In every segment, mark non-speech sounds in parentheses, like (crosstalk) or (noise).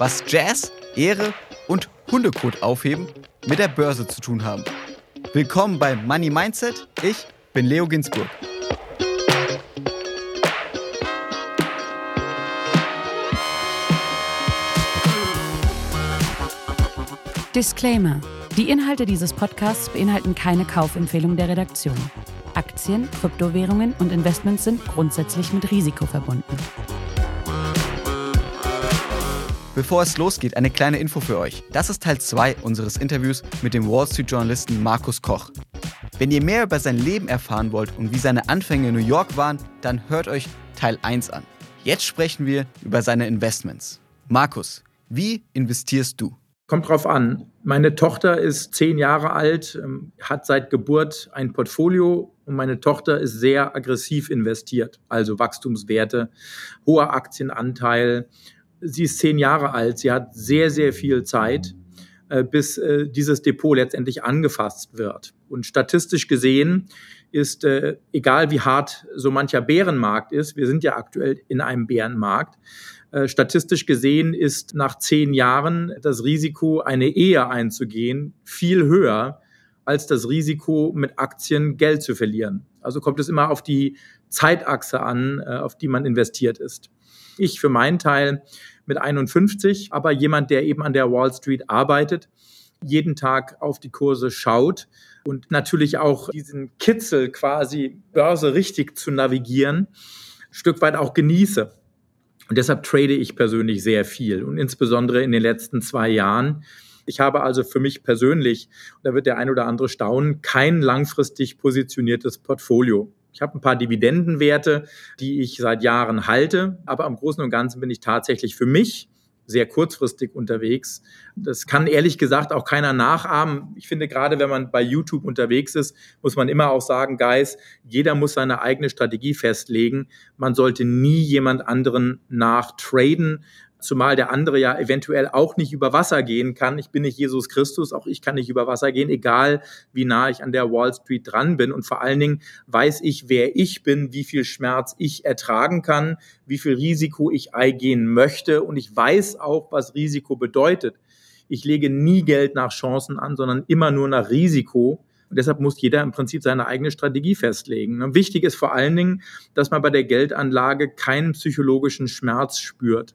was Jazz, Ehre und Hundekot aufheben mit der Börse zu tun haben. Willkommen bei Money Mindset. Ich bin Leo Ginsburg. Disclaimer. Die Inhalte dieses Podcasts beinhalten keine Kaufempfehlung der Redaktion. Aktien, Kryptowährungen und Investments sind grundsätzlich mit Risiko verbunden. Bevor es losgeht, eine kleine Info für euch. Das ist Teil 2 unseres Interviews mit dem Wall Street-Journalisten Markus Koch. Wenn ihr mehr über sein Leben erfahren wollt und wie seine Anfänge in New York waren, dann hört euch Teil 1 an. Jetzt sprechen wir über seine Investments. Markus, wie investierst du? Kommt drauf an. Meine Tochter ist zehn Jahre alt, ähm, hat seit Geburt ein Portfolio und meine Tochter ist sehr aggressiv investiert, also Wachstumswerte, hoher Aktienanteil sie ist zehn Jahre alt, sie hat sehr, sehr viel Zeit, äh, bis äh, dieses Depot letztendlich angefasst wird. Und statistisch gesehen ist, äh, egal wie hart so mancher Bärenmarkt ist, wir sind ja aktuell in einem Bärenmarkt, statistisch gesehen ist nach zehn Jahren das Risiko, eine Ehe einzugehen, viel höher als das Risiko, mit Aktien Geld zu verlieren. Also kommt es immer auf die Zeitachse an, auf die man investiert ist. Ich für meinen Teil mit 51, aber jemand, der eben an der Wall Street arbeitet, jeden Tag auf die Kurse schaut und natürlich auch diesen Kitzel quasi Börse richtig zu navigieren, ein Stück weit auch genieße. Und deshalb trade ich persönlich sehr viel und insbesondere in den letzten zwei Jahren. Ich habe also für mich persönlich, da wird der ein oder andere staunen, kein langfristig positioniertes Portfolio. Ich habe ein paar Dividendenwerte, die ich seit Jahren halte, aber am Großen und Ganzen bin ich tatsächlich für mich sehr kurzfristig unterwegs. Das kann ehrlich gesagt auch keiner nachahmen. Ich finde, gerade wenn man bei YouTube unterwegs ist, muss man immer auch sagen, Guys, jeder muss seine eigene Strategie festlegen. Man sollte nie jemand anderen nachtraden zumal der andere ja eventuell auch nicht über Wasser gehen kann. Ich bin nicht Jesus Christus, auch ich kann nicht über Wasser gehen, egal wie nah ich an der Wall Street dran bin. Und vor allen Dingen weiß ich, wer ich bin, wie viel Schmerz ich ertragen kann, wie viel Risiko ich eingehen möchte. Und ich weiß auch, was Risiko bedeutet. Ich lege nie Geld nach Chancen an, sondern immer nur nach Risiko. Und deshalb muss jeder im Prinzip seine eigene Strategie festlegen. Wichtig ist vor allen Dingen, dass man bei der Geldanlage keinen psychologischen Schmerz spürt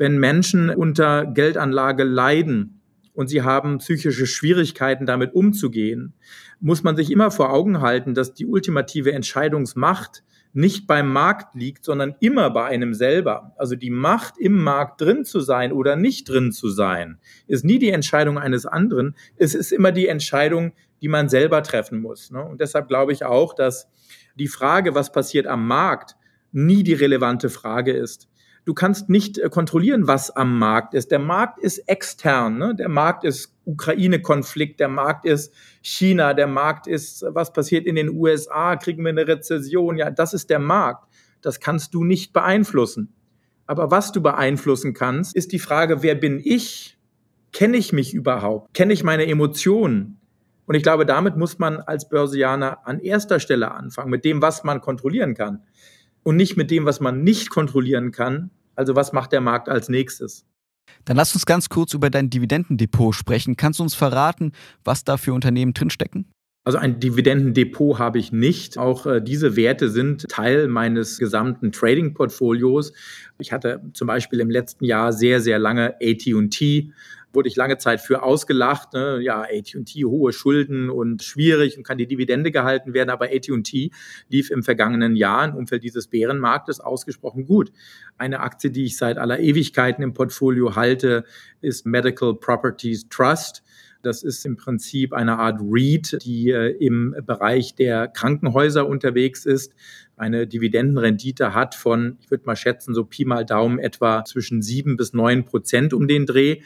wenn Menschen unter Geldanlage leiden und sie haben psychische Schwierigkeiten, damit umzugehen, muss man sich immer vor Augen halten, dass die ultimative Entscheidungsmacht nicht beim Markt liegt, sondern immer bei einem selber. Also die Macht, im Markt drin zu sein oder nicht drin zu sein, ist nie die Entscheidung eines anderen. Es ist immer die Entscheidung, die man selber treffen muss. Ne? Und deshalb glaube ich auch, dass die Frage, was passiert am Markt, nie die relevante Frage ist. Du kannst nicht äh, kontrollieren, was am Markt ist. Der Markt ist extern. Ne? Der Markt ist Ukraine-Konflikt, der Markt ist China, der Markt ist, was passiert in den USA, kriegen wir eine Rezession. Ja, das ist der Markt. Das kannst du nicht beeinflussen. Aber was du beeinflussen kannst, ist die Frage, wer bin ich? Kenne ich mich überhaupt? Kenne ich meine Emotionen? Und ich glaube, damit muss man als Börsianer an erster Stelle anfangen, mit dem, was man kontrollieren kann und nicht mit dem, was man nicht kontrollieren kann. Also was macht der Markt als nächstes? Dann lass uns ganz kurz über dein Dividendendepot sprechen. Kannst du uns verraten, was da für Unternehmen drinstecken? Also ein Dividendendepot habe ich nicht. Auch äh, diese Werte sind Teil meines gesamten Trading-Portfolios. Ich hatte zum Beispiel im letzten Jahr sehr, sehr lange AT&T wurde ich lange Zeit für ausgelacht. Ne? Ja, AT&T hohe Schulden und schwierig und kann die Dividende gehalten werden. Aber AT&T lief im vergangenen Jahr im Umfeld dieses Bärenmarktes ausgesprochen gut. Eine Aktie, die ich seit aller Ewigkeiten im Portfolio halte, ist Medical Properties Trust. Das ist im Prinzip eine Art REIT, die äh, im Bereich der Krankenhäuser unterwegs ist, eine Dividendenrendite hat von, ich würde mal schätzen, so Pi mal Daumen etwa zwischen sieben bis neun Prozent um den Dreh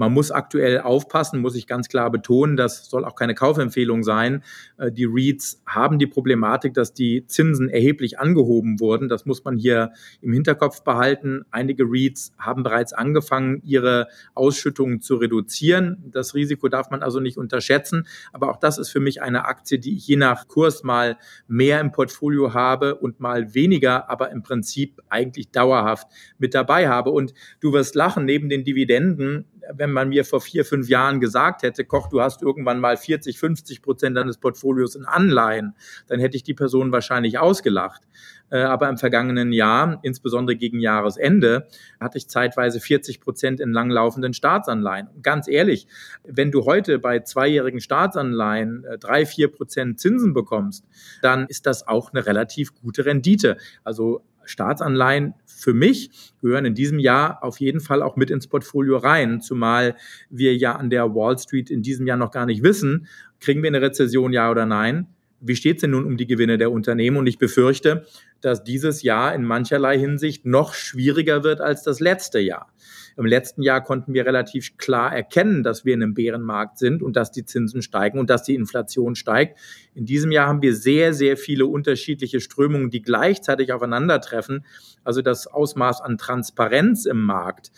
Man muss aktuell aufpassen, muss ich ganz klar betonen, das soll auch keine Kaufempfehlung sein. Äh, die REITs haben die Problematik, dass die Zinsen erheblich angehoben wurden. Das muss man hier im Hinterkopf behalten. Einige REITs haben bereits angefangen, ihre Ausschüttungen zu reduzieren. Das Risiko darf man also nicht unterschätzen. Aber auch das ist für mich eine Aktie, die ich je nach Kurs mal mehr im Portfolio habe und mal weniger, aber im Prinzip eigentlich dauerhaft mit dabei habe. Und du wirst lachen, neben den Dividenden wenn man mir vor vier, fünf Jahren gesagt hätte, Koch, du hast irgendwann mal 40, 50 Prozent deines Portfolios in Anleihen, dann hätte ich die Person wahrscheinlich ausgelacht. Äh, aber im vergangenen Jahr, insbesondere gegen Jahresende, hatte ich zeitweise 40 Prozent in langlaufenden Staatsanleihen. Ganz ehrlich, wenn du heute bei zweijährigen Staatsanleihen äh, drei, vier Prozent Zinsen bekommst, dann ist das auch eine relativ gute Rendite. Also Staatsanleihen für mich gehören in diesem Jahr auf jeden Fall auch mit ins Portfolio rein, zumal wir ja an der Wall Street in diesem Jahr noch gar nicht wissen, kriegen wir eine Rezession, ja oder nein. Wie steht es denn nun um die Gewinne der Unternehmen? Und ich befürchte, dass dieses Jahr in mancherlei Hinsicht noch schwieriger wird als das letzte Jahr. Im letzten Jahr konnten wir relativ klar erkennen, dass wir in einem Bärenmarkt sind und dass die Zinsen steigen und dass die Inflation steigt. In diesem Jahr haben wir sehr, sehr viele unterschiedliche Strömungen, die gleichzeitig aufeinandertreffen. Also das Ausmaß an Transparenz im Markt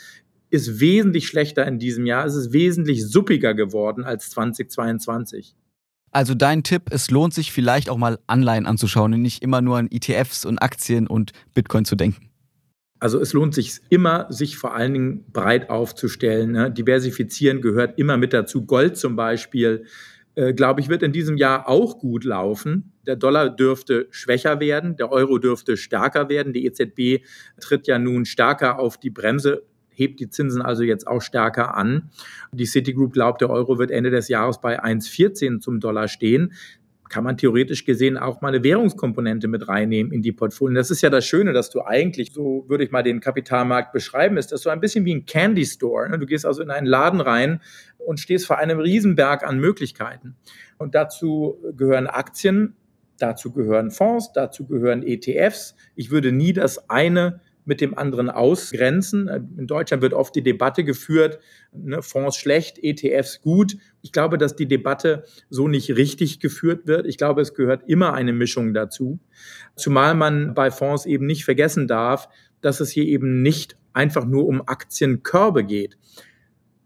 ist wesentlich schlechter in diesem Jahr. Es ist wesentlich suppiger geworden als 2022. Also dein Tipp, es lohnt sich vielleicht auch mal Anleihen anzuschauen und nicht immer nur an ETFs und Aktien und Bitcoin zu denken. Also es lohnt sich immer, sich vor allen Dingen breit aufzustellen. Ne? Diversifizieren gehört immer mit dazu. Gold zum Beispiel, äh, glaube ich, wird in diesem Jahr auch gut laufen. Der Dollar dürfte schwächer werden, der Euro dürfte stärker werden. Die EZB tritt ja nun stärker auf die Bremse hebt die Zinsen also jetzt auch stärker an. Die Citigroup glaubt, der Euro wird Ende des Jahres bei 1,14 zum Dollar stehen kann man theoretisch gesehen auch mal eine Währungskomponente mit reinnehmen in die Portfolien. Das ist ja das Schöne, dass du eigentlich, so würde ich mal den Kapitalmarkt beschreiben, ist das so ein bisschen wie ein Candy Store. Ne? Du gehst also in einen Laden rein und stehst vor einem Riesenberg an Möglichkeiten. Und dazu gehören Aktien, dazu gehören Fonds, dazu gehören ETFs. Ich würde nie das eine mit dem anderen ausgrenzen. In Deutschland wird oft die Debatte geführt, ne, Fonds schlecht, ETFs gut. Ich glaube, dass die Debatte so nicht richtig geführt wird. Ich glaube, es gehört immer eine Mischung dazu. Zumal man bei Fonds eben nicht vergessen darf, dass es hier eben nicht einfach nur um Aktienkörbe geht.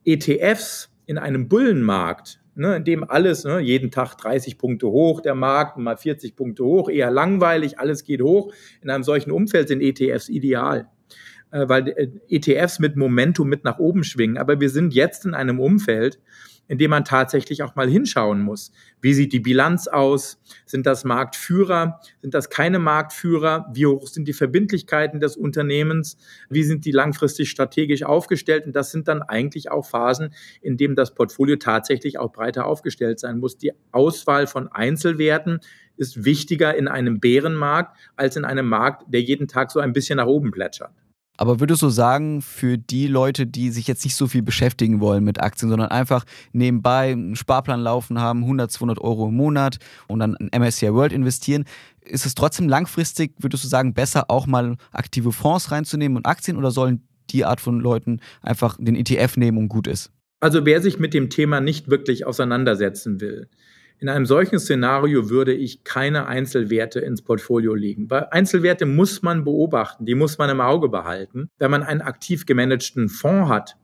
ETFs in einem Bullenmarkt ne, in dem alles, ne, jeden Tag 30 Punkte hoch, der Markt mal 40 Punkte hoch, eher langweilig, alles geht hoch. In einem solchen Umfeld sind ETFs ideal äh, weil äh, ETFs mit Momentum mit nach oben schwingen. Aber wir sind jetzt in einem Umfeld, in dem man tatsächlich auch mal hinschauen muss. Wie sieht die Bilanz aus? Sind das Marktführer? Sind das keine Marktführer? Wie hoch sind die Verbindlichkeiten des Unternehmens? Wie sind die langfristig strategisch aufgestellt? Und das sind dann eigentlich auch Phasen, in denen das Portfolio tatsächlich auch breiter aufgestellt sein muss. Die Auswahl von Einzelwerten ist wichtiger in einem Bärenmarkt als in einem Markt, der jeden Tag so ein bisschen nach oben plätschert. Aber würdest du sagen, für die Leute, die sich jetzt nicht so viel beschäftigen wollen mit Aktien, sondern einfach nebenbei einen Sparplan laufen haben, 100, 200 Euro im Monat und dann in MSCI World investieren, ist es trotzdem langfristig, würdest du sagen, besser auch mal aktive Fonds reinzunehmen und Aktien oder sollen die Art von Leuten einfach den ETF nehmen und gut ist? Also wer sich mit dem Thema nicht wirklich auseinandersetzen will, in einem solchen Szenario würde ich keine Einzelwerte ins Portfolio legen, weil Einzelwerte muss man beobachten, die muss man im Auge behalten. Wenn man einen aktiv gemanagten Fonds hat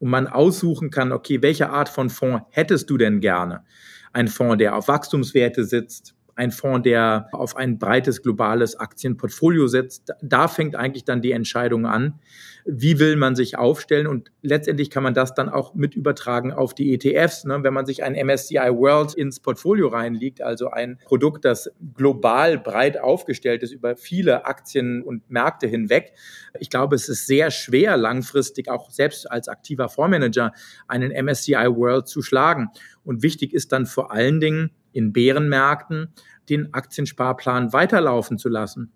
und man aussuchen kann, okay, welche Art von Fonds hättest du denn gerne? Ein Fonds, der auf Wachstumswerte sitzt, ein Fonds, der auf ein breites globales Aktienportfolio setzt. Da fängt eigentlich dann die Entscheidung an, wie will man sich aufstellen und letztendlich kann man das dann auch mit übertragen auf die ETFs. Ne? Wenn man sich ein MSCI World ins Portfolio reinlegt, also ein Produkt, das global breit aufgestellt ist über viele Aktien und Märkte hinweg. Ich glaube, es ist sehr schwer langfristig auch selbst als aktiver Fondsmanager einen MSCI World zu schlagen. Und wichtig ist dann vor allen Dingen in Bärenmärkten den Aktiensparplan weiterlaufen zu lassen.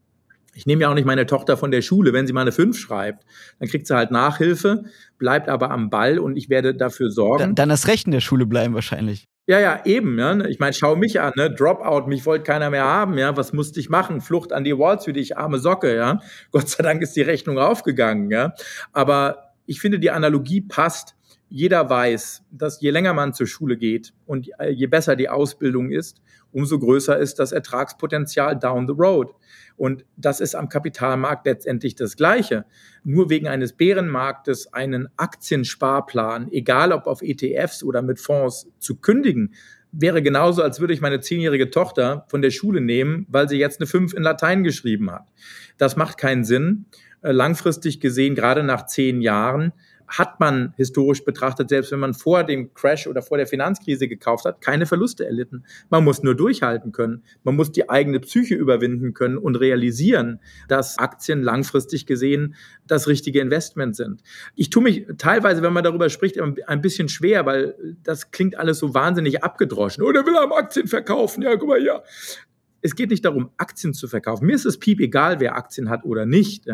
Ich nehme ja auch nicht meine Tochter von der Schule. Wenn sie mal eine 5 schreibt, dann kriegt sie halt Nachhilfe, bleibt aber am Ball und ich werde dafür sorgen. Dann, dann das Recht in der Schule bleiben wahrscheinlich. Ja, ja, eben. Ja. Ich meine, schau mich an, ne? Dropout, mich wollte keiner mehr haben, ja. Was musste ich machen? Flucht an die Walls für dich, arme Socke, ja. Gott sei Dank ist die Rechnung aufgegangen, ja. Aber ich finde, die Analogie passt Jeder weiß, dass je länger man zur Schule geht und je besser die Ausbildung ist, umso größer ist das Ertragspotenzial down the road. Und das ist am Kapitalmarkt letztendlich das Gleiche. Nur wegen eines Bärenmarktes einen Aktiensparplan, egal ob auf ETFs oder mit Fonds, zu kündigen, wäre genauso, als würde ich meine zehnjährige Tochter von der Schule nehmen, weil sie jetzt eine fünf in Latein geschrieben hat. Das macht keinen Sinn. Äh, langfristig gesehen, gerade nach zehn Jahren, hat man historisch betrachtet, selbst wenn man vor dem Crash oder vor der Finanzkrise gekauft hat, keine Verluste erlitten. Man muss nur durchhalten können. Man muss die eigene Psyche überwinden können und realisieren, dass Aktien langfristig gesehen das richtige Investment sind. Ich tue mich teilweise, wenn man darüber spricht, ein bisschen schwer, weil das klingt alles so wahnsinnig abgedroschen. Oder oh, will er Aktien verkaufen? Ja, guck mal hier es geht nicht darum, Aktien zu verkaufen. Mir ist es piep egal, wer Aktien hat oder nicht.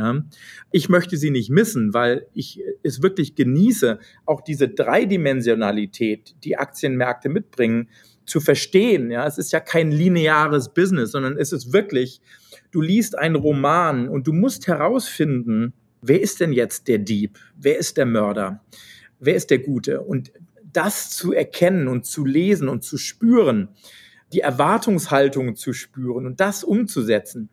Ich möchte sie nicht missen, weil ich es wirklich genieße, auch diese Dreidimensionalität, die Aktienmärkte mitbringen, zu verstehen. Es ist ja kein lineares Business, sondern es ist wirklich, du liest einen Roman und du musst herausfinden, wer ist denn jetzt der Dieb? Wer ist der Mörder? Wer ist der Gute? Und das zu erkennen und zu lesen und zu spüren, die Erwartungshaltung zu spüren und das umzusetzen,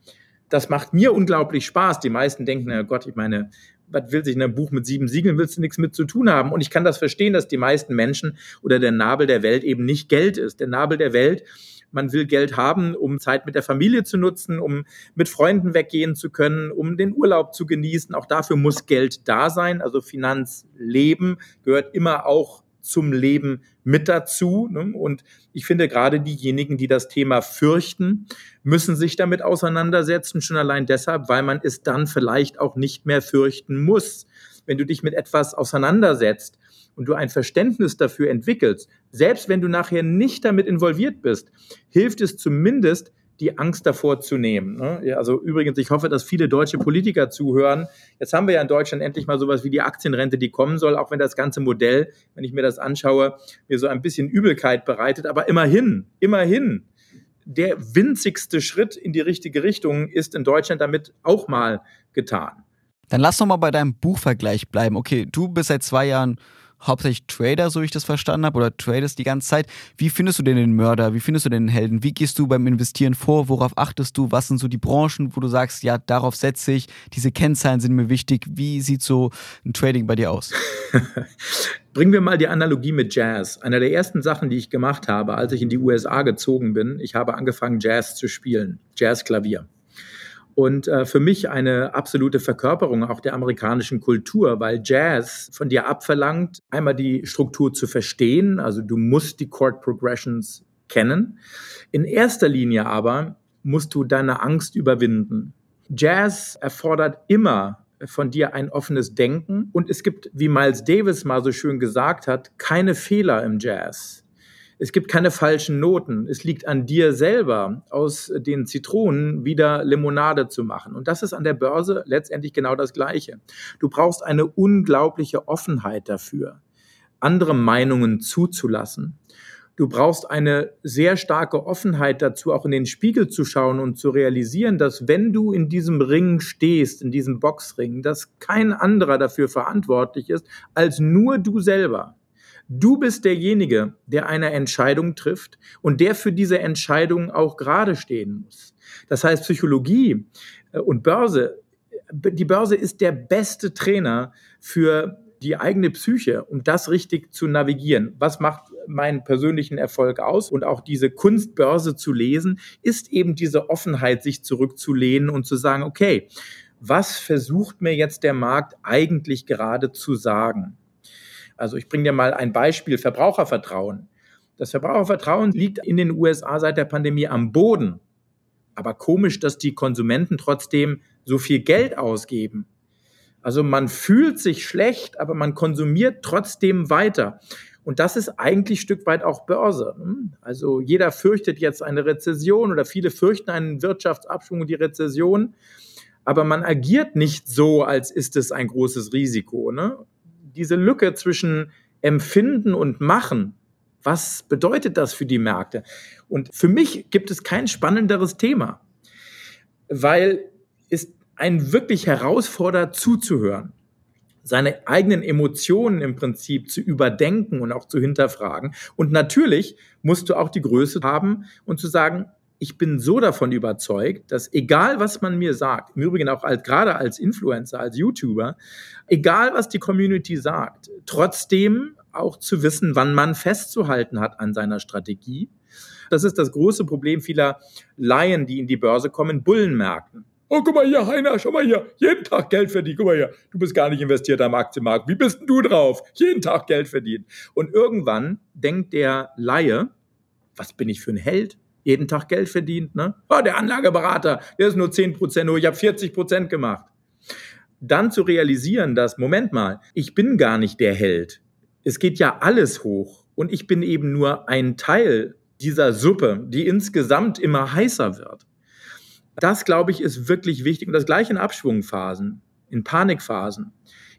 das macht mir unglaublich Spaß. Die meisten denken, na Gott, ich meine, was will sich in einem Buch mit sieben Siegeln, willst du nichts mit zu tun haben? Und ich kann das verstehen, dass die meisten Menschen oder der Nabel der Welt eben nicht Geld ist. Der Nabel der Welt, man will Geld haben, um Zeit mit der Familie zu nutzen, um mit Freunden weggehen zu können, um den Urlaub zu genießen. Auch dafür muss Geld da sein. Also Finanzleben gehört immer auch zum Leben mit dazu. Ne? Und ich finde gerade diejenigen, die das Thema fürchten, müssen sich damit auseinandersetzen, schon allein deshalb, weil man es dann vielleicht auch nicht mehr fürchten muss. Wenn du dich mit etwas auseinandersetzt und du ein Verständnis dafür entwickelst, selbst wenn du nachher nicht damit involviert bist, hilft es zumindest, die Angst davor zu nehmen. Ne? Also übrigens, ich hoffe, dass viele deutsche Politiker zuhören. Jetzt haben wir ja in Deutschland endlich mal sowas wie die Aktienrente, die kommen soll, auch wenn das ganze Modell, wenn ich mir das anschaue, mir so ein bisschen Übelkeit bereitet. Aber immerhin, immerhin, der winzigste Schritt in die richtige Richtung ist in Deutschland damit auch mal getan. Dann lass doch mal bei deinem Buchvergleich bleiben. Okay, du bist seit zwei Jahren hauptsächlich Trader, so ich das verstanden habe, oder tradest die ganze Zeit. Wie findest du denn den Mörder? Wie findest du den Helden? Wie gehst du beim Investieren vor? Worauf achtest du? Was sind so die Branchen, wo du sagst, ja, darauf setze ich, diese Kennzahlen sind mir wichtig. Wie sieht so ein Trading bei dir aus? (laughs) Bringen wir mal die Analogie mit Jazz. Eine der ersten Sachen, die ich gemacht habe, als ich in die USA gezogen bin, ich habe angefangen, Jazz zu spielen, Jazzklavier und äh, für mich eine absolute Verkörperung auch der amerikanischen Kultur, weil Jazz von dir abverlangt, einmal die Struktur zu verstehen, also du musst die Chord Progressions kennen. In erster Linie aber musst du deine Angst überwinden. Jazz erfordert immer von dir ein offenes Denken und es gibt, wie Miles Davis mal so schön gesagt hat, keine Fehler im Jazz. Es gibt keine falschen Noten. Es liegt an dir selber, aus den Zitronen wieder Limonade zu machen. Und das ist an der Börse letztendlich genau das Gleiche. Du brauchst eine unglaubliche Offenheit dafür, andere Meinungen zuzulassen. Du brauchst eine sehr starke Offenheit dazu, auch in den Spiegel zu schauen und zu realisieren, dass wenn du in diesem Ring stehst, in diesem Boxring, dass kein anderer dafür verantwortlich ist als nur du selber. Du bist derjenige, der eine Entscheidung trifft und der für diese Entscheidung auch gerade stehen muss. Das heißt, Psychologie äh, und Börse, die Börse ist der beste Trainer für die eigene Psyche, um das richtig zu navigieren. Was macht meinen persönlichen Erfolg aus? Und auch diese Kunstbörse zu lesen, ist eben diese Offenheit, sich zurückzulehnen und zu sagen, okay, was versucht mir jetzt der Markt eigentlich gerade zu sagen? Also ich bringe dir mal ein Beispiel, Verbrauchervertrauen. Das Verbrauchervertrauen liegt in den USA seit der Pandemie am Boden. Aber komisch, dass die Konsumenten trotzdem so viel Geld ausgeben. Also man fühlt sich schlecht, aber man konsumiert trotzdem weiter. Und das ist eigentlich Stück weit auch Börse. Also jeder fürchtet jetzt eine Rezession oder viele fürchten einen Wirtschaftsabschwung und die Rezession. Aber man agiert nicht so, als ist es ein großes Risiko. Ne? Diese Lücke zwischen Empfinden und Machen, was bedeutet das für die Märkte? Und für mich gibt es kein spannenderes Thema, weil es einen wirklich herausfordert zuzuhören. seine eigenen Emotionen im Prinzip zu überdenken und auch zu hinterfragen. Und natürlich musst du auch die Größe haben und zu sagen, ich bin so davon überzeugt, dass egal was man mir sagt, im Übrigen auch als, gerade als Influencer, als YouTuber, egal was die Community sagt, trotzdem auch zu wissen, wann man festzuhalten hat an seiner Strategie. Das ist das große Problem vieler Laien, die in die Börse kommen, Bullenmärkten. Oh, guck mal hier, Heiner, schau mal hier. Jeden Tag Geld verdienen. Guck mal hier. Du bist gar nicht investiert am Aktienmarkt. Wie bist denn du drauf? Jeden Tag Geld verdienen. Und irgendwann denkt der Laie, was bin ich für ein Held? Jeden Tag Geld verdient, ne? Oh, der Anlageberater, der ist nur 10 Prozent, nur ich habe 40 Prozent gemacht. Dann zu realisieren, dass, Moment mal, ich bin gar nicht der Held. Es geht ja alles hoch. Und ich bin eben nur ein Teil dieser Suppe, die insgesamt immer heißer wird. Das, glaube ich, ist wirklich wichtig. Und das gleiche in Abschwungphasen, in Panikphasen.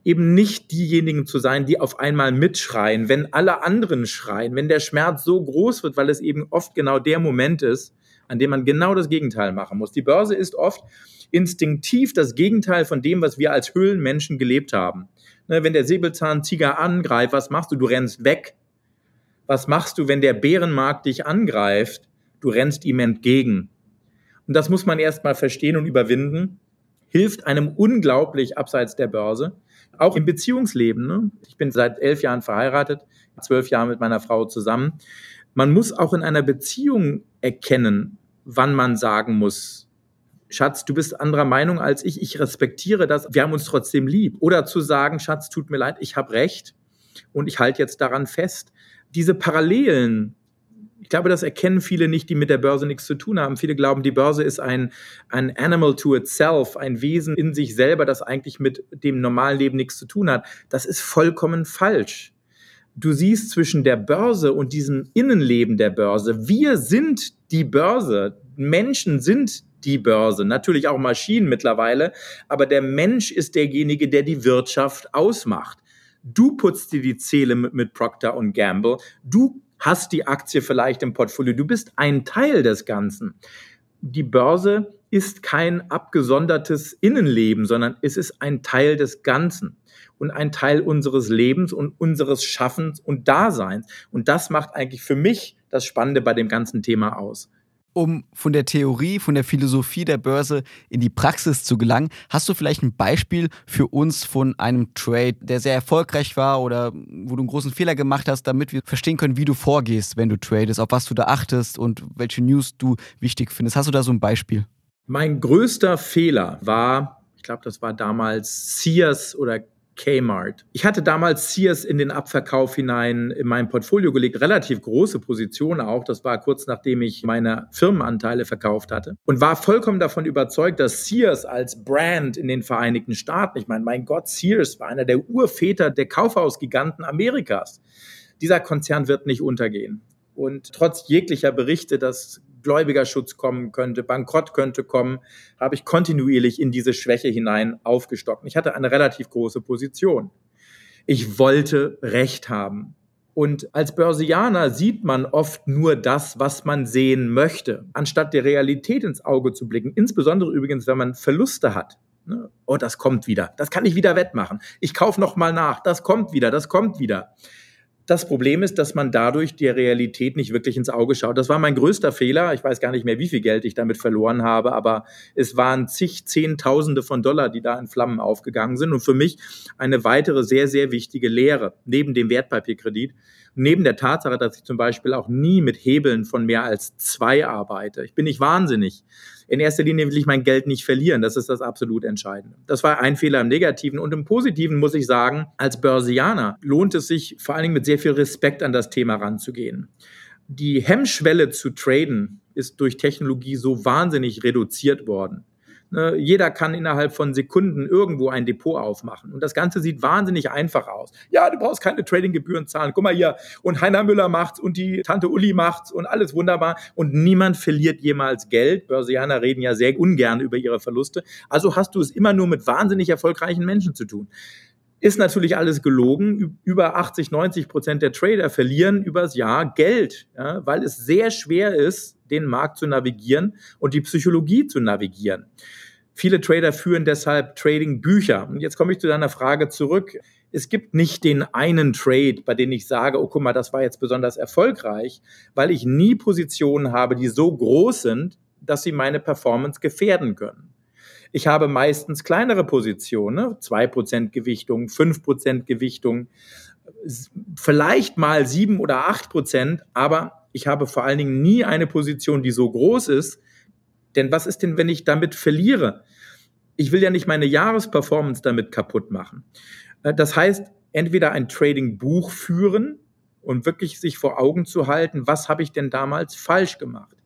Eben nicht diejenigen zu sein, die auf einmal mitschreien, wenn alle anderen schreien, wenn der Schmerz so groß wird, weil es eben oft genau der Moment ist, an dem man genau das Gegenteil machen muss. Die Börse ist oft instinktiv das Gegenteil von dem, was wir als Höhlenmenschen gelebt haben. Ne, wenn der Säbelzahntiger angreift, was machst du? Du rennst weg. Was machst du, wenn der Bärenmarkt dich angreift? Du rennst ihm entgegen und das muss man erstmal verstehen und überwinden, hilft einem unglaublich abseits der Börse. Auch im Beziehungsleben. Ne? Ich bin seit elf Jahren verheiratet, zwölf Jahre mit meiner Frau zusammen. Man muss auch in einer Beziehung erkennen, wann man sagen muss, Schatz, du bist anderer Meinung als ich, ich respektiere das, wir haben uns trotzdem lieb. Oder zu sagen, Schatz, tut mir leid, ich habe recht und ich halte jetzt daran fest. Diese Parallelen ich glaube, das erkennen viele nicht, die mit der Börse nichts zu tun haben. Viele glauben, die Börse ist ein, ein Animal to itself, ein Wesen in sich selber, das eigentlich mit dem normalen Leben nichts zu tun hat. Das ist vollkommen falsch. Du siehst zwischen der Börse und diesem Innenleben der Börse, wir sind die Börse. Menschen sind die Börse, natürlich auch Maschinen mittlerweile, aber der Mensch ist derjenige, der die Wirtschaft ausmacht. Du putzt dir die Zähle mit, mit Procter und Gamble. Du hast die Aktie vielleicht im Portfolio. Du bist ein Teil des Ganzen. Die Börse ist kein abgesondertes Innenleben, sondern es ist ein Teil des Ganzen und ein Teil unseres Lebens und unseres Schaffens und Daseins. Und das macht eigentlich für mich das Spannende bei dem ganzen Thema aus um von der Theorie, von der Philosophie der Börse in die Praxis zu gelangen. Hast du vielleicht ein Beispiel für uns von einem Trade, der sehr erfolgreich war oder wo du einen großen Fehler gemacht hast, damit wir verstehen können, wie du vorgehst, wenn du tradest, auf was du da achtest und welche News du wichtig findest? Hast du da so ein Beispiel? Mein größter Fehler war, ich glaube, das war damals Sears oder Kmart. Ich hatte damals Sears in den Abverkauf hinein in mein Portfolio gelegt, relativ große Position auch. Das war kurz nachdem ich meine Firmenanteile verkauft hatte und war vollkommen davon überzeugt, dass Sears als Brand in den Vereinigten Staaten, ich meine, mein Gott, Sears war einer der Urväter der Kaufhausgiganten Amerikas. Dieser Konzern wird nicht untergehen. Und trotz jeglicher Berichte, dass Gläubigerschutz kommen könnte, Bankrott könnte kommen, habe ich kontinuierlich in diese Schwäche hinein aufgestockt. Ich hatte eine relativ große Position. Ich wollte Recht haben. Und als Börsianer sieht man oft nur das, was man sehen möchte, anstatt der Realität ins Auge zu blicken. Insbesondere übrigens, wenn man Verluste hat. Ne? Oh, das kommt wieder. Das kann ich wieder wettmachen. Ich kaufe noch mal nach. Das kommt wieder. Das kommt wieder. Das Problem ist, dass man dadurch der Realität nicht wirklich ins Auge schaut. Das war mein größter Fehler. Ich weiß gar nicht mehr, wie viel Geld ich damit verloren habe, aber es waren zig Zehntausende von Dollar, die da in Flammen aufgegangen sind. Und für mich eine weitere sehr, sehr wichtige Lehre neben dem Wertpapierkredit neben der Tatsache, dass ich zum Beispiel auch nie mit Hebeln von mehr als zwei arbeite. Ich bin nicht wahnsinnig. In erster Linie will ich mein Geld nicht verlieren. Das ist das absolut Entscheidende. Das war ein Fehler im Negativen. Und im Positiven muss ich sagen, als Börsianer lohnt es sich vor allen Dingen mit sehr viel Respekt an das Thema ranzugehen. Die Hemmschwelle zu traden ist durch Technologie so wahnsinnig reduziert worden. Ne, jeder kann innerhalb von Sekunden irgendwo ein Depot aufmachen. Und das Ganze sieht wahnsinnig einfach aus. Ja, du brauchst keine Tradinggebühren zahlen. Guck mal hier. Und Heiner Müller macht's und die Tante Uli macht's und alles wunderbar. Und niemand verliert jemals Geld. Börsianer reden ja sehr ungern über ihre Verluste. Also hast du es immer nur mit wahnsinnig erfolgreichen Menschen zu tun. Ist natürlich alles gelogen. Über 80, 90 Prozent der Trader verlieren übers Jahr Geld, ja, weil es sehr schwer ist, den Markt zu navigieren und die Psychologie zu navigieren. Viele Trader führen deshalb Trading-Bücher. Und jetzt komme ich zu deiner Frage zurück. Es gibt nicht den einen Trade, bei dem ich sage, oh guck mal, das war jetzt besonders erfolgreich, weil ich nie Positionen habe, die so groß sind, dass sie meine Performance gefährden können. Ich habe meistens kleinere Positionen, 2% Gewichtung, 5% Gewichtung, vielleicht mal 7 oder 8%, aber ich habe vor allen Dingen nie eine Position, die so groß ist. Denn was ist denn, wenn ich damit verliere? Ich will ja nicht meine Jahresperformance damit kaputt machen. Äh, das heißt, entweder ein Trading-Buch führen und wirklich sich vor Augen zu halten, was habe ich denn damals falsch gemacht?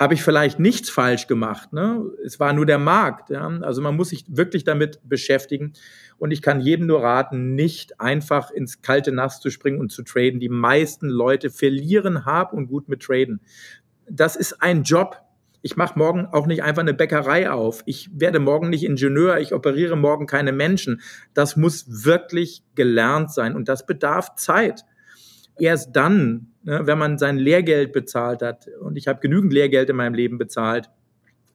Habe ich vielleicht nichts falsch gemacht? Ne? Es war nur der Markt. Ja? Also man muss sich wirklich damit beschäftigen. Und ich kann jedem nur raten, nicht einfach ins kalte Nass zu springen und zu traden. Die meisten Leute verlieren hab und gut mit Traden. Das ist ein Job, ich mache morgen auch nicht einfach eine Bäckerei auf. Ich werde morgen nicht Ingenieur, ich operiere morgen keine Menschen. Das muss wirklich gelernt sein und das bedarf Zeit. Erst dann, ne, wenn man sein Lehrgeld bezahlt hat, und ich habe genügend Lehrgeld in meinem Leben bezahlt,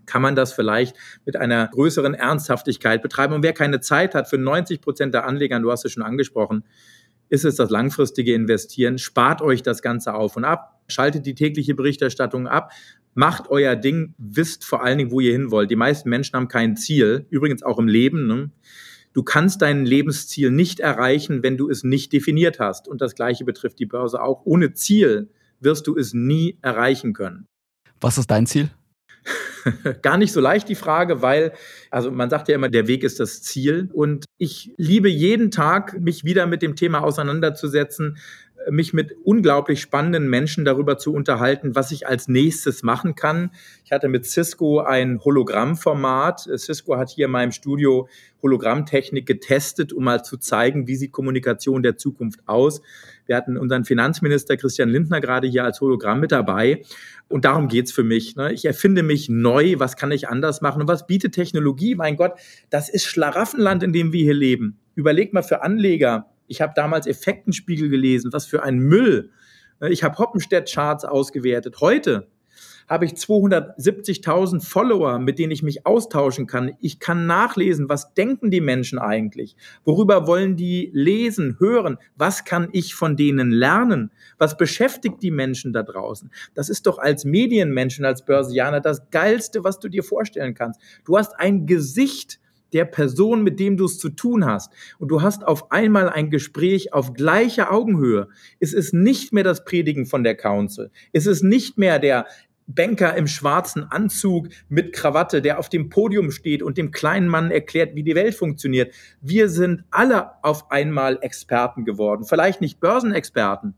kann man das vielleicht mit einer größeren Ernsthaftigkeit betreiben. Und wer keine Zeit hat, für 90 Prozent der Anleger, du hast es schon angesprochen, ist es das langfristige Investieren. Spart euch das Ganze auf und ab. Schaltet die tägliche Berichterstattung ab, macht euer Ding, wisst vor allen Dingen, wo ihr hin wollt. Die meisten Menschen haben kein Ziel, übrigens auch im Leben. Ne? Du kannst dein Lebensziel nicht erreichen, wenn du es nicht definiert hast. Und das Gleiche betrifft die Börse auch. Ohne Ziel wirst du es nie erreichen können. Was ist dein Ziel? (laughs) Gar nicht so leicht die Frage, weil, also man sagt ja immer, der Weg ist das Ziel. Und ich liebe jeden Tag, mich wieder mit dem Thema auseinanderzusetzen, mich mit unglaublich spannenden Menschen darüber zu unterhalten, was ich als nächstes machen kann. Ich hatte mit Cisco ein Hologrammformat. Cisco hat hier in meinem Studio Hologrammtechnik getestet, um mal zu zeigen, wie sieht Kommunikation der Zukunft aus. Wir hatten unseren Finanzminister Christian Lindner gerade hier als Hologramm mit dabei. Und darum geht's für mich. Ne? Ich erfinde mich neu. Was kann ich anders machen? Und was bietet Technologie? Mein Gott, das ist Schlaraffenland, in dem wir hier leben. Überleg mal für Anleger, ich habe damals Effektenspiegel gelesen, was für ein Müll. Ich habe Hoppenstedt-Charts ausgewertet. Heute habe ich 270.000 Follower, mit denen ich mich austauschen kann. Ich kann nachlesen, was denken die Menschen eigentlich? Worüber wollen die lesen, hören? Was kann ich von denen lernen? Was beschäftigt die Menschen da draußen? Das ist doch als Medienmenschen, als Börsianer das Geilste, was du dir vorstellen kannst. Du hast ein Gesicht, der Person, mit dem du es zu tun hast. Und du hast auf einmal ein Gespräch auf gleicher Augenhöhe. Es ist nicht mehr das Predigen von der Council. Es ist nicht mehr der Banker im schwarzen Anzug mit Krawatte, der auf dem Podium steht und dem kleinen Mann erklärt, wie die Welt funktioniert. Wir sind alle auf einmal Experten geworden. Vielleicht nicht Börsenexperten,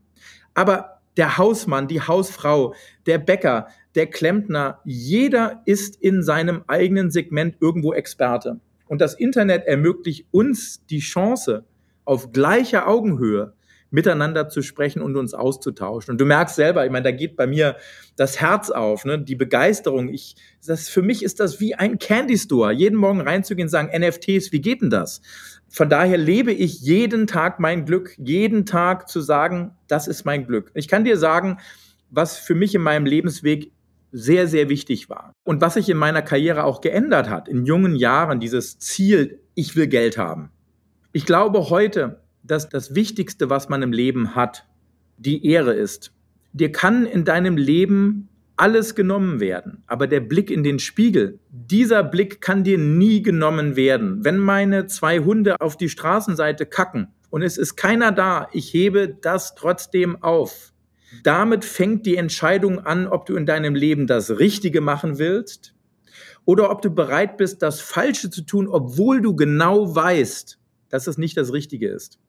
aber der Hausmann, die Hausfrau, der Bäcker, der Klempner, jeder ist in seinem eigenen Segment irgendwo Experte. Und das Internet ermöglicht uns die Chance, auf gleicher Augenhöhe miteinander zu sprechen und uns auszutauschen. Und du merkst selber, ich meine, da geht bei mir das Herz auf, ne? die Begeisterung. Ich, das, für mich ist das wie ein Candy Store, jeden Morgen reinzugehen und sagen, NFTs, wie geht denn das? Von daher lebe ich jeden Tag mein Glück, jeden Tag zu sagen, das ist mein Glück. Ich kann dir sagen, was für mich in meinem Lebensweg sehr, sehr wichtig war. Und was sich in meiner Karriere auch geändert hat, in jungen Jahren, dieses Ziel, ich will Geld haben. Ich glaube heute, dass das Wichtigste, was man im Leben hat, die Ehre ist. Dir kann in deinem Leben alles genommen werden, aber der Blick in den Spiegel, dieser Blick kann dir nie genommen werden. Wenn meine zwei Hunde auf die Straßenseite kacken und es ist keiner da, ich hebe das trotzdem auf. Damit fängt die Entscheidung an, ob du in deinem Leben das Richtige machen willst oder ob du bereit bist, das Falsche zu tun, obwohl du genau weißt, dass es nicht das Richtige ist.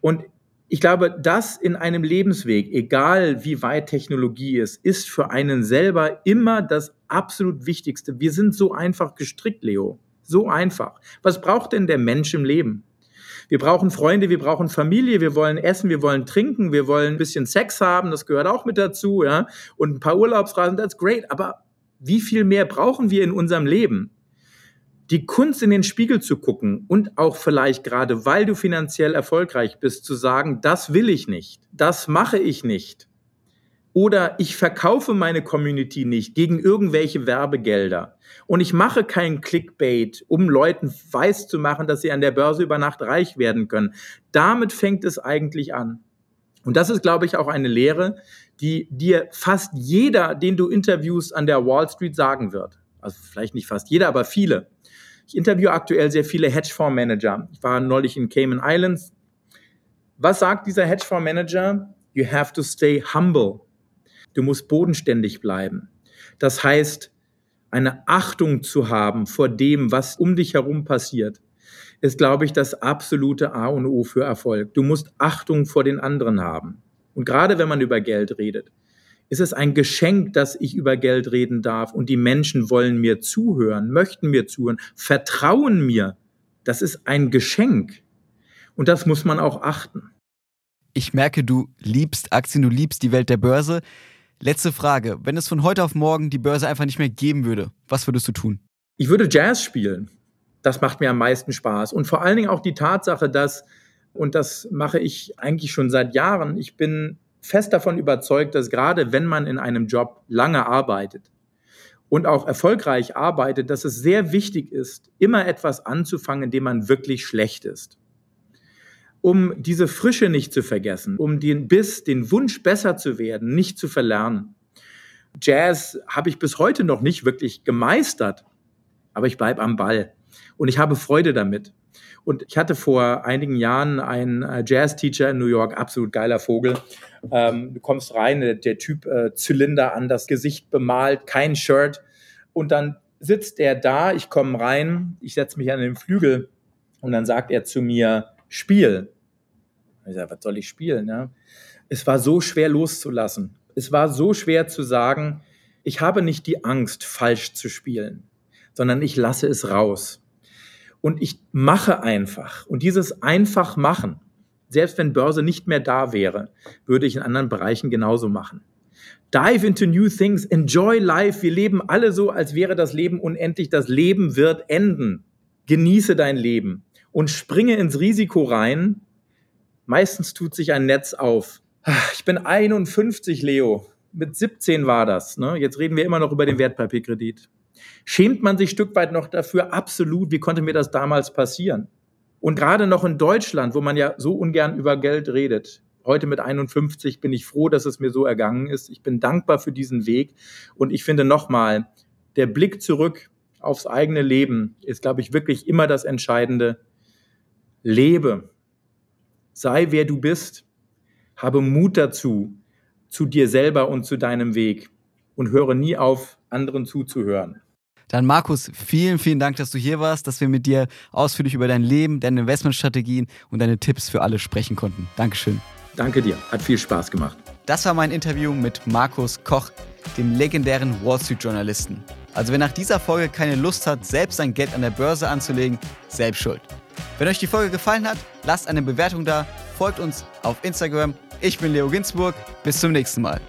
Und ich glaube, das in einem Lebensweg, egal wie weit Technologie ist, ist für einen selber immer das absolut Wichtigste. Wir sind so einfach gestrickt, Leo. So einfach. Was braucht denn der Mensch im Leben? Wir brauchen Freunde, wir brauchen Familie, wir wollen essen, wir wollen trinken, wir wollen ein bisschen Sex haben, das gehört auch mit dazu, ja, und ein paar Urlaubsreisen, that's great. Aber wie viel mehr brauchen wir in unserem Leben? Die Kunst in den Spiegel zu gucken und auch vielleicht gerade, weil du finanziell erfolgreich bist, zu sagen, das will ich nicht, das mache ich nicht. Oder ich verkaufe meine Community nicht gegen irgendwelche Werbegelder. Und ich mache kein Clickbait, um Leuten weiß zu machen, dass sie an der Börse über Nacht reich werden können. Damit fängt es eigentlich an. Und das ist, glaube ich, auch eine Lehre, die dir fast jeder, den du interviewst, an der Wall Street sagen wird. Also vielleicht nicht fast jeder, aber viele. Ich interviewe aktuell sehr viele Hedgefondsmanager. Ich war neulich in Cayman Islands. Was sagt dieser Hedgefondsmanager? You have to stay humble. Du musst bodenständig bleiben. Das heißt, eine Achtung zu haben vor dem, was um dich herum passiert, ist, glaube ich, das absolute A und O für Erfolg. Du musst Achtung vor den anderen haben. Und gerade wenn man über Geld redet, ist es ein Geschenk, dass ich über Geld reden darf und die Menschen wollen mir zuhören, möchten mir zuhören, vertrauen mir. Das ist ein Geschenk. Und das muss man auch achten. Ich merke, du liebst Aktien, du liebst die Welt der Börse. Letzte Frage. Wenn es von heute auf morgen die Börse einfach nicht mehr geben würde, was würdest du tun? Ich würde Jazz spielen. Das macht mir am meisten Spaß. Und vor allen Dingen auch die Tatsache, dass, und das mache ich eigentlich schon seit Jahren, ich bin fest davon überzeugt, dass gerade wenn man in einem Job lange arbeitet und auch erfolgreich arbeitet, dass es sehr wichtig ist, immer etwas anzufangen, in dem man wirklich schlecht ist. Um diese Frische nicht zu vergessen, um den Biss, den Wunsch besser zu werden, nicht zu verlernen. Jazz habe ich bis heute noch nicht wirklich gemeistert, aber ich bleibe am Ball und ich habe Freude damit. Und ich hatte vor einigen Jahren einen äh, Jazz-Teacher in New York, absolut geiler Vogel. Ähm, du kommst rein, der, Typ äh, Zylinder an das Gesicht bemalt, kein Shirt. Und dann sitzt er da, ich komme rein, ich setze mich an den Flügel und dann sagt er zu mir, Spiel. Ich sage, was soll ich spielen? Ja? Es war so schwer loszulassen. Es war so schwer zu sagen, ich habe nicht die Angst, falsch zu spielen, sondern ich lasse es raus und ich mache einfach. Und dieses einfach machen, selbst wenn Börse nicht mehr da wäre, würde ich in anderen Bereichen genauso machen. Dive into new things, enjoy life. Wir leben alle so, als wäre das Leben unendlich. Das Leben wird enden. Genieße dein Leben und springe ins Risiko rein. Meistens tut sich ein Netz auf. Ich bin 51, Leo. Mit 17 war das. Ne? Jetzt reden wir immer noch über den Wertpapierkredit. Schämt man sich Stück weit noch dafür? Absolut. Wie konnte mir das damals passieren? Und gerade noch in Deutschland, wo man ja so ungern über Geld redet. Heute mit 51 bin ich froh, dass es mir so ergangen ist. Ich bin dankbar für diesen Weg. Und ich finde nochmal, der Blick zurück aufs eigene Leben ist, glaube ich, wirklich immer das Entscheidende. Lebe. Sei wer du bist. Habe Mut dazu, zu dir selber und zu deinem Weg. Und höre nie auf, anderen zuzuhören. Dann Markus, vielen, vielen Dank, dass du hier warst, dass wir mit dir ausführlich über dein Leben, deine Investmentstrategien und deine Tipps für alle sprechen konnten. Dankeschön. Danke dir, hat viel Spaß gemacht. Das war mein Interview mit Markus Koch, dem legendären Wall Street Journalisten. Also wer nach dieser Folge keine Lust hat, selbst sein Geld an der Börse anzulegen, selbst schuld. Wenn euch die Folge gefallen hat, lasst eine Bewertung da, folgt uns auf Instagram. Ich bin Leo Ginsburg, bis zum nächsten Mal.